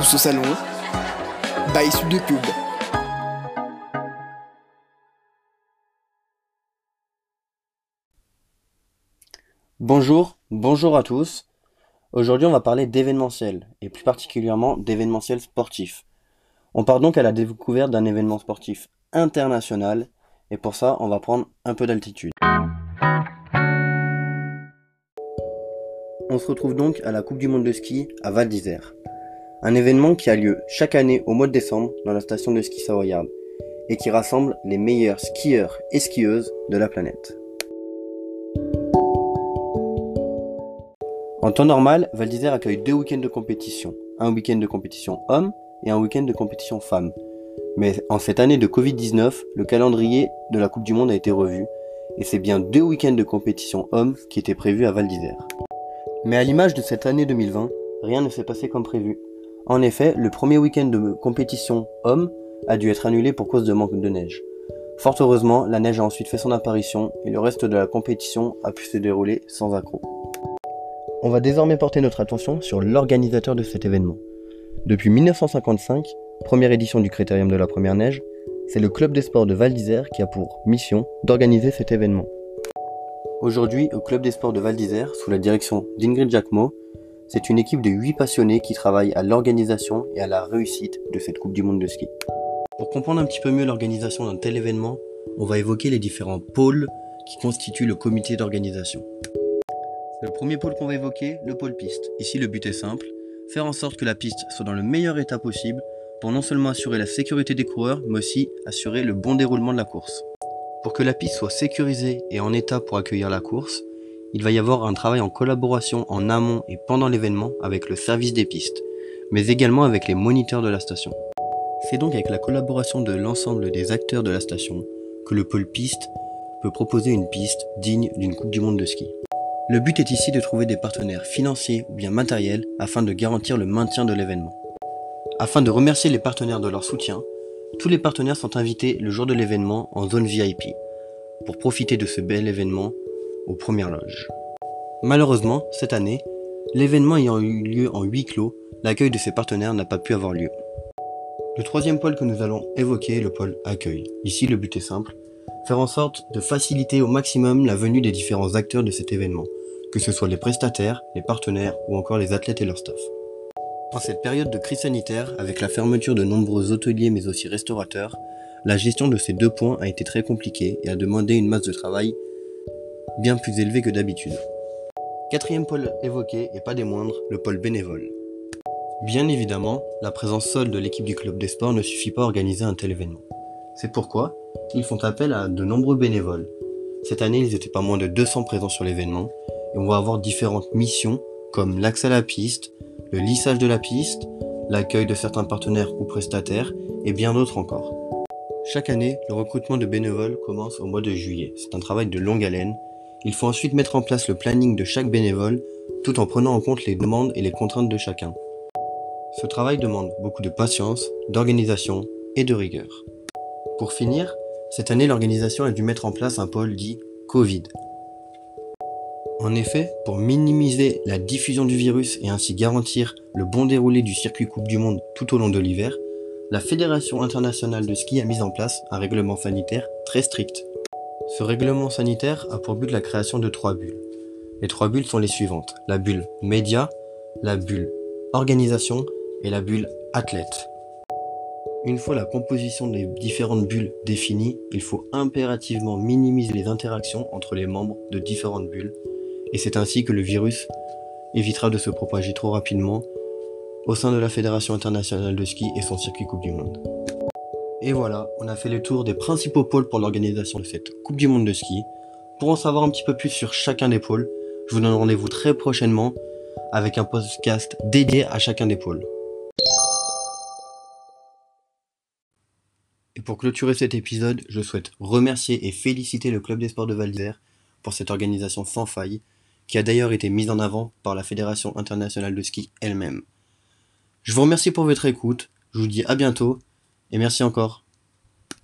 Tous au salon. Bye sous de. Bonjour, bonjour à tous. Aujourd'hui, on va parler d'événementiel, et plus particulièrement d'événementiel sportif. On part donc à la découverte d'un événement sportif international, et pour ça, on va prendre un peu d'altitude. On se retrouve donc à la Coupe du Monde de ski à Val d'Isère. Un événement qui a lieu chaque année au mois de décembre dans la station de ski Savoyard et qui rassemble les meilleurs skieurs et skieuses de la planète. En temps normal, Val d'Isère accueille deux week-ends de compétition, un week-end de compétition homme et un week-end de compétition femme. Mais en cette année de Covid-19, le calendrier de la Coupe du Monde a été revu et c'est bien deux week-ends de compétition homme qui étaient prévus à Val d'Isère. Mais à l'image de cette année 2020, rien ne s'est passé comme prévu. En effet, le premier week-end de compétition homme a dû être annulé pour cause de manque de neige. Fort heureusement, la neige a ensuite fait son apparition et le reste de la compétition a pu se dérouler sans accroc. On va désormais porter notre attention sur l'organisateur de cet événement. Depuis 1955, première édition du Critérium de la Première Neige, c'est le Club des Sports de Val d'Isère qui a pour mission d'organiser cet événement. Aujourd'hui, au Club des Sports de Val d'Isère, sous la direction d'Ingrid Jacquemot, c'est une équipe de 8 passionnés qui travaillent à l'organisation et à la réussite de cette Coupe du Monde de ski. Pour comprendre un petit peu mieux l'organisation d'un tel événement, on va évoquer les différents pôles qui constituent le comité d'organisation. Le premier pôle qu'on va évoquer, le pôle piste. Ici, le but est simple, faire en sorte que la piste soit dans le meilleur état possible pour non seulement assurer la sécurité des coureurs, mais aussi assurer le bon déroulement de la course. Pour que la piste soit sécurisée et en état pour accueillir la course, il va y avoir un travail en collaboration en amont et pendant l'événement avec le service des pistes, mais également avec les moniteurs de la station. C'est donc avec la collaboration de l'ensemble des acteurs de la station que le pôle piste peut proposer une piste digne d'une Coupe du Monde de ski. Le but est ici de trouver des partenaires financiers ou bien matériels afin de garantir le maintien de l'événement. Afin de remercier les partenaires de leur soutien, tous les partenaires sont invités le jour de l'événement en zone VIP pour profiter de ce bel événement aux premières loges. Malheureusement, cette année, l'événement ayant eu lieu en huis clos, l'accueil de ces partenaires n'a pas pu avoir lieu. Le troisième pôle que nous allons évoquer est le pôle accueil. Ici, le but est simple, faire en sorte de faciliter au maximum la venue des différents acteurs de cet événement, que ce soit les prestataires, les partenaires ou encore les athlètes et leur staff. En cette période de crise sanitaire, avec la fermeture de nombreux hôteliers mais aussi restaurateurs, la gestion de ces deux points a été très compliquée et a demandé une masse de travail bien plus élevée que d'habitude. Quatrième pôle évoqué, et pas des moindres, le pôle bénévole. Bien évidemment, la présence seule de l'équipe du club des sports ne suffit pas à organiser un tel événement. C'est pourquoi ils font appel à de nombreux bénévoles. Cette année, ils étaient pas moins de 200 présents sur l'événement et on va avoir différentes missions comme l'accès à la piste, le lissage de la piste, l'accueil de certains partenaires ou prestataires et bien d'autres encore. Chaque année, le recrutement de bénévoles commence au mois de juillet. C'est un travail de longue haleine. Il faut ensuite mettre en place le planning de chaque bénévole tout en prenant en compte les demandes et les contraintes de chacun. Ce travail demande beaucoup de patience, d'organisation et de rigueur. Pour finir, cette année l'organisation a dû mettre en place un pôle dit Covid, en effet, pour minimiser la diffusion du virus et ainsi garantir le bon déroulé du circuit Coupe du Monde tout au long de l'hiver, la Fédération internationale de ski a mis en place un règlement sanitaire très strict. Ce règlement sanitaire a pour but la création de trois bulles. Les trois bulles sont les suivantes. La bulle média, la bulle organisation et la bulle athlète. Une fois la composition des différentes bulles définie, il faut impérativement minimiser les interactions entre les membres de différentes bulles et c'est ainsi que le virus évitera de se propager trop rapidement au sein de la Fédération internationale de ski et son circuit Coupe du Monde. Et voilà, on a fait le tour des principaux pôles pour l'organisation de cette Coupe du Monde de ski. Pour en savoir un petit peu plus sur chacun des pôles, je vous donne rendez-vous très prochainement avec un podcast dédié à chacun des pôles. Et pour clôturer cet épisode, je souhaite remercier et féliciter le Club des Sports de Val d'Isère pour cette organisation sans faille qui a d'ailleurs été mise en avant par la Fédération internationale de ski elle-même. Je vous remercie pour votre écoute, je vous dis à bientôt, et merci encore.